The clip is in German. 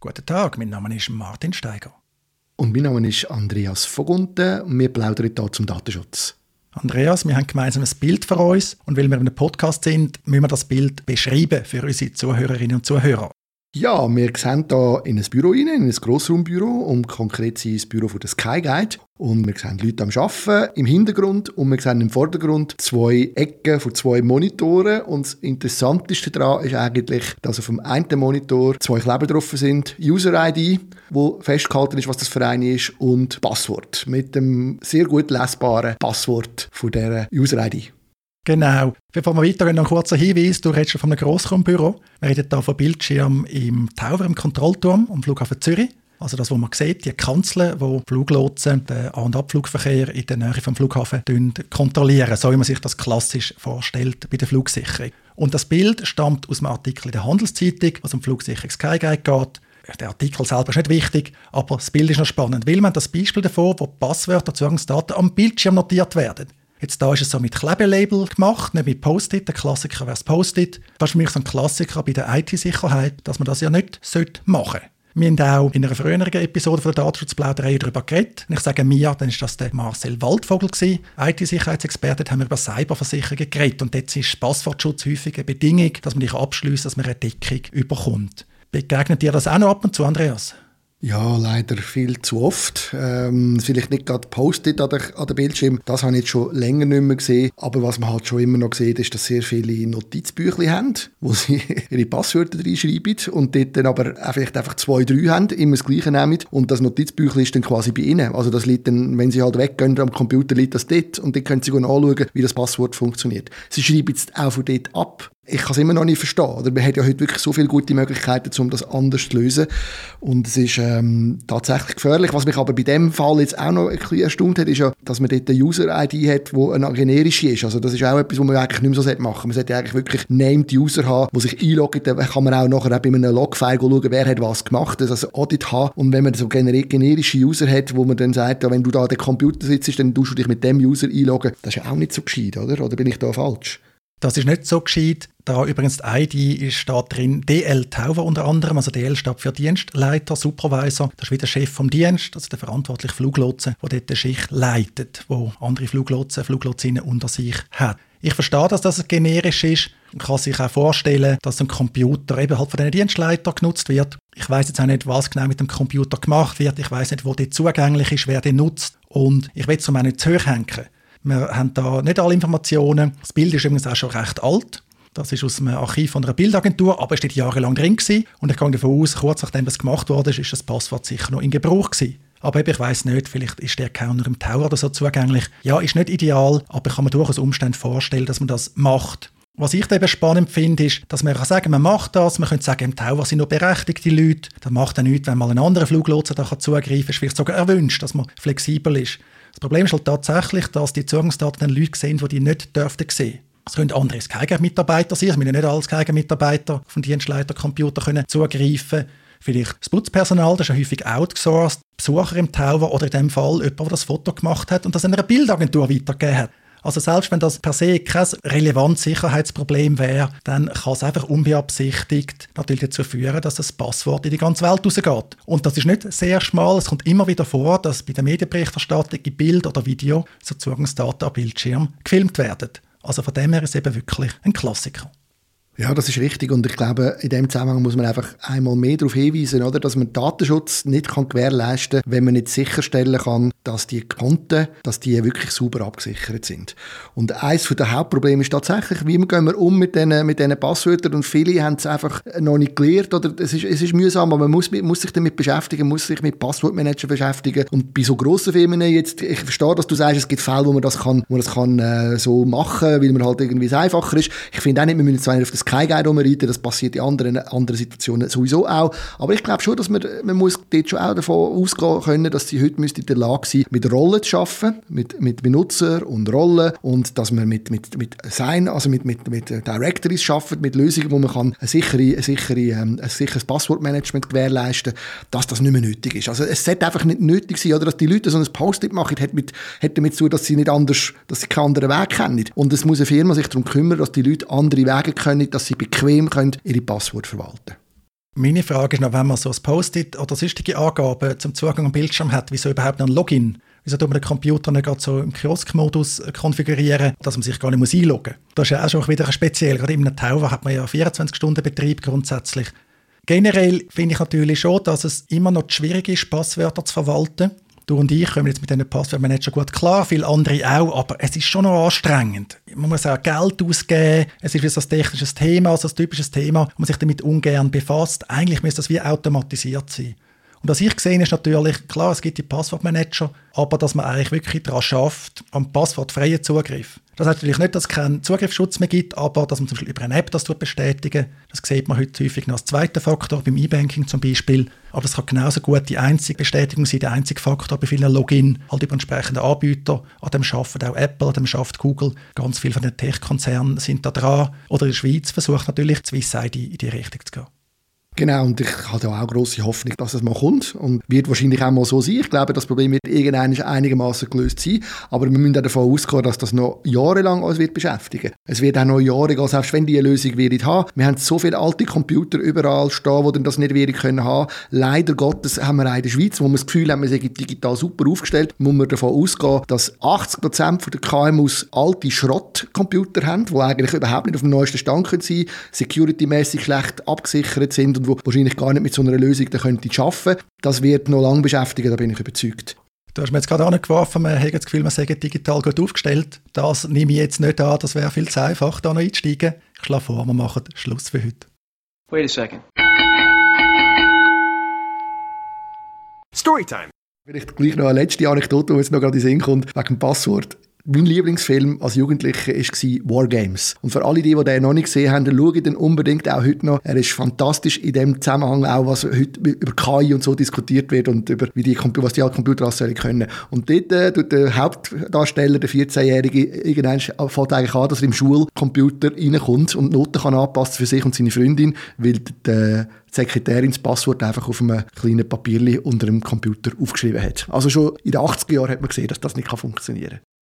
Guten Tag, mein Name ist Martin Steiger. Und mein Name ist Andreas Vogunten und wir plaudern hier zum Datenschutz. Andreas, wir haben gemeinsam ein Bild für uns und weil wir in einem Podcast sind, müssen wir das Bild beschreiben für unsere Zuhörerinnen und Zuhörer. Ja, wir sehen hier in ein Büro rein, in ein Grossraumbüro, um konkret sein, das Büro von der Sky Guide. Und wir sehen Leute am Arbeiten im Hintergrund und wir sehen im Vordergrund zwei Ecken von zwei Monitoren. Und das Interessanteste daran ist eigentlich, dass auf dem einen Monitor zwei Kleber drauf sind. User-ID, wo festgehalten ist, was das für eine ist, und Passwort. Mit dem sehr gut lesbaren Passwort von dieser User-ID. Genau. Bevor wir weitergehen, noch ein kurzer Hinweis. Du redest von einem Grossraumbüro. Wir reden hier von Bildschirm im Tower, im Kontrollturm am Flughafen Zürich. Also das, was man sieht, die Kanzeln, wo Fluglotsen den An- und Abflugverkehr in der Nähe vom Flughafen kontrollieren, so wie man sich das klassisch vorstellt bei der Flugsicherung. Und das Bild stammt aus einem Artikel in der Handelszeitung, was um Flugsicherung Sky Guide geht. Der Artikel selber ist nicht wichtig, aber das Bild ist noch spannend, weil man das Beispiel davor, wo Passwörter, Zugangsdaten am Bildschirm notiert werden. Jetzt da ist es so mit Klebelabel gemacht, nicht mit Post-it. Der Klassiker wäre das Post-it. Das ist für mich so ein Klassiker bei der IT-Sicherheit, dass man das ja nicht machen sollte. Wir haben auch in einer früheren Episode von der Datenschutzplauderei darüber geredet. Und ich sage mir, dann ist das der Marcel Waldvogel. IT-Sicherheitsexperte, haben wir über Cyberversicherungen geredet. Und dort ist Passwortschutz häufig eine Bedingung, dass man dich abschließt, dass man eine Deckung überkommt. Begegnet dir das auch noch ab und zu, Andreas? Ja, leider viel zu oft. Ähm, vielleicht nicht gerade Post-it an, an der Bildschirm, das habe ich jetzt schon länger nicht mehr gesehen. Aber was man halt schon immer noch sieht, ist, dass sehr viele Notizbücher haben, wo sie ihre Passwörter reinschreiben und dort dann aber vielleicht einfach zwei, drei haben, immer das Gleiche nehmen. Und das Notizbüchlein ist dann quasi bei ihnen. Also das liegt dann, wenn sie halt weggehen am Computer, liegt das dort und dann können sie anschauen, wie das Passwort funktioniert. Sie schreiben es auch von dort ab ich kann es immer noch nicht verstehen. Oder? Man hat ja heute wirklich so viele gute Möglichkeiten, um das anders zu lösen. Und es ist ähm, tatsächlich gefährlich. Was mich aber bei dem Fall jetzt auch noch ein bisschen erstaunt hat, ist ja, dass man dort eine User-ID hat, die eine generische ist. Also das ist auch etwas, was man eigentlich nicht mehr so machen sollte. Man sollte eigentlich wirklich Named User haben, die sich einloggen. Dann kann man auch nachher auch bei einem Logfile schauen, wer hat was gemacht. Das also Audit haben. Und wenn man so generische User hat, wo man dann sagt, ja, wenn du da an den Computer sitzt, dann tust du dich mit dem User einloggen. Das ist ja auch nicht so gescheit, oder? Oder bin ich da falsch? Das ist nicht so gescheit. Da übrigens die ID ist da drin DL Tauber unter anderem, also DL steht für Dienstleiter, Supervisor. Das ist wie der Chef vom Dienst, also der verantwortliche Fluglotse, der dort die Schicht leitet, wo andere Fluglotsen, Fluglotsinnen unter sich hat. Ich verstehe, dass das generisch ist und kann sich auch vorstellen, dass ein Computer eben halt von diesen Dienstleitern genutzt wird. Ich weiß jetzt auch nicht, was genau mit dem Computer gemacht wird. Ich weiß nicht, wo der zugänglich ist, wer den nutzt. Und ich will es auch nicht zu hoch hängen. Wir haben da nicht alle Informationen. Das Bild ist übrigens auch schon recht alt. Das ist aus einem Archiv einer Bildagentur, aber es steht jahrelang drin gewesen. Und ich gehe davon aus, kurz nachdem das gemacht wurde, ist das Passwort sicher noch in Gebrauch gewesen. Aber ich weiß nicht, vielleicht ist der Account im Tower oder so zugänglich. Ja, ist nicht ideal, aber ich kann mir durchaus Umständen vorstellen, dass man das macht. Was ich eben spannend finde, ist, dass man kann sagen, man macht das, man könnte sagen, im Tower sind noch berechtigte Leute. Das macht dann nichts, wenn mal ein anderer Fluglotse da zugreifen kann. ist vielleicht sogar erwünscht, dass man flexibel ist. Das Problem ist halt tatsächlich, dass die Zugangsdaten dann Leute sehen, die die nicht dürften sehen. Es können andere Skyguide-Mitarbeiter sein, es müssen nicht alle Skyguide-Mitarbeiter vom Dienstleiter-Computer können zugreifen Vielleicht das Putzpersonal, das ist ja häufig outgesourced, Besucher im Tower oder in dem Fall jemand, der das Foto gemacht hat und das einer Bildagentur weitergegeben hat. Also selbst wenn das per se kein relevantes Sicherheitsproblem wäre, dann kann es einfach unbeabsichtigt natürlich dazu führen, dass das Passwort in die ganze Welt rausgeht. Und das ist nicht sehr schmal, es kommt immer wieder vor, dass bei der Medienberichterstattung in Bild oder Video so Zugangsdaten am Bildschirm gefilmt werden. Also von dem her ist es eben wirklich ein Klassiker. Ja, das ist richtig und ich glaube, in dem Zusammenhang muss man einfach einmal mehr darauf hinweisen, oder, dass man Datenschutz nicht kann gewährleisten kann, wenn man nicht sicherstellen kann, dass die Konten, dass die wirklich sauber abgesichert sind. Und eines der Hauptprobleme ist tatsächlich, wie gehen wir um mit diesen mit diesen Passwörtern und viele haben es einfach noch nicht gelernt oder es ist, es ist mühsam, aber man muss, muss sich damit beschäftigen, muss sich mit Passwortmanager beschäftigen und bei so grossen Firmen jetzt, ich verstehe, dass du sagst, es gibt Fälle, wo man das kann, wo man das kann äh, so machen, weil man halt irgendwie es einfacher ist. Ich finde auch nicht, wir müssen zwar auf das kein Guide rumreiten, das passiert in anderen, anderen Situationen sowieso auch. Aber ich glaube schon, dass man, man muss dort schon auch davon ausgehen können, dass sie heute in der Lage sein mit Rollen zu arbeiten, mit, mit Benutzer und Rollen und dass man mit, mit, mit Sein, also mit, mit, mit Directories arbeitet, mit Lösungen, wo man kann ein, sichere, ein, sichere, ähm, ein sicheres Passwortmanagement gewährleisten dass das nicht mehr nötig ist. Also es sollte einfach nicht nötig sein, oder dass die Leute so ein Post-it machen, hat, mit, hat damit zu dass sie nicht anders, dass sie keinen anderen Weg kennen. Und es muss eine Firma sich darum kümmern, dass die Leute andere Wege können, dass sie bequem können ihre Passwort verwalten Meine Frage ist noch, wenn man so ein Post-it oder sonstige Angaben zum Zugang am Bildschirm hat, wieso überhaupt noch ein Login? Wieso tut man den Computer nicht gerade so im Kiosk-Modus konfigurieren, dass man sich gar nicht einloggen muss? Das ist ja auch schon wieder speziell. Gerade in einem Tower hat man ja 24 Stunden Betrieb grundsätzlich. Generell finde ich natürlich schon, dass es immer noch schwierig ist, Passwörter zu verwalten. Du und ich kommen jetzt mit diesen Passwörtern gut klar, viele andere auch, aber es ist schon noch anstrengend. Man muss auch Geld ausgeben, es ist wie so ein technisches Thema, so ein typisches Thema, wo man sich damit ungern befasst. Eigentlich müsste das wie automatisiert sein. Und was ich sehe, ist natürlich, klar, es gibt die Passwortmanager, aber dass man eigentlich wirklich daran schafft, am passwortfreien Zugriff. Das heißt natürlich nicht, dass es keinen Zugriffsschutz mehr gibt, aber dass man zum Beispiel über eine App das bestätigen Das sieht man heute häufig noch als zweiter Faktor, beim E-Banking zum Beispiel. Aber es kann genauso gut die einzige Bestätigung sein, der einzige Faktor bei vielen Login, halt über entsprechende Anbieter. An dem arbeitet auch Apple, an dem schafft Google. Ganz viele von den Tech-Konzernen sind da dran. Oder in der Schweiz versucht natürlich Swiss ID in die Richtung zu gehen. Genau, und ich habe da auch große Hoffnung, dass es mal kommt und wird wahrscheinlich auch mal so sein. Ich glaube, das Problem wird irgendwann einigermaßen gelöst sein, aber wir müssen auch davon ausgehen, dass das noch jahrelang uns wird beschäftigen. Es wird auch noch Jahre gehen, selbst wenn die eine Lösung wird haben. Wir haben so viele alte Computer überall stehen, die das nicht werden können haben. Leider Gottes haben wir auch in der Schweiz, wo wir das Gefühl haben, wir sind digital super aufgestellt, muss man davon ausgehen, dass 80 Prozent der KMUs alte Schrottcomputer haben, die eigentlich überhaupt nicht auf dem neuesten Stand sein können, security-mäßig schlecht abgesichert sind und wo wahrscheinlich gar nicht mit so einer Lösung da könnte arbeiten. Das wird noch lange beschäftigen, da bin ich überzeugt. Du hast mir jetzt gerade angeworfen, man hat das Gefühl, man sei digital gut aufgestellt. Das nehme ich jetzt nicht an, das wäre viel zu einfach, da noch einzusteigen. Ich schlage vor, wir machen Schluss für heute. Wait a second. Storytime. Vielleicht gleich noch eine letzte Anekdote, die jetzt noch gerade in den Sinn kommt, wegen dem Passwort. Mein Lieblingsfilm als Jugendlicher war War Games. Und für alle, die, die den noch nicht gesehen haben, schauen den unbedingt auch heute noch. Er ist fantastisch in dem Zusammenhang auch, was heute über KI und so diskutiert wird und über wie die, was die Computer können. Und dort äh, tut der Hauptdarsteller, der 14-Jährige, irgendwann fängt eigentlich an, dass er im Schulcomputer reinkommt und Noten kann anpassen für sich und seine Freundin, weil die Sekretärin das Passwort einfach auf einem kleinen Papierchen unter dem Computer aufgeschrieben hat. Also schon in den 80er Jahren hat man gesehen, dass das nicht funktionieren kann.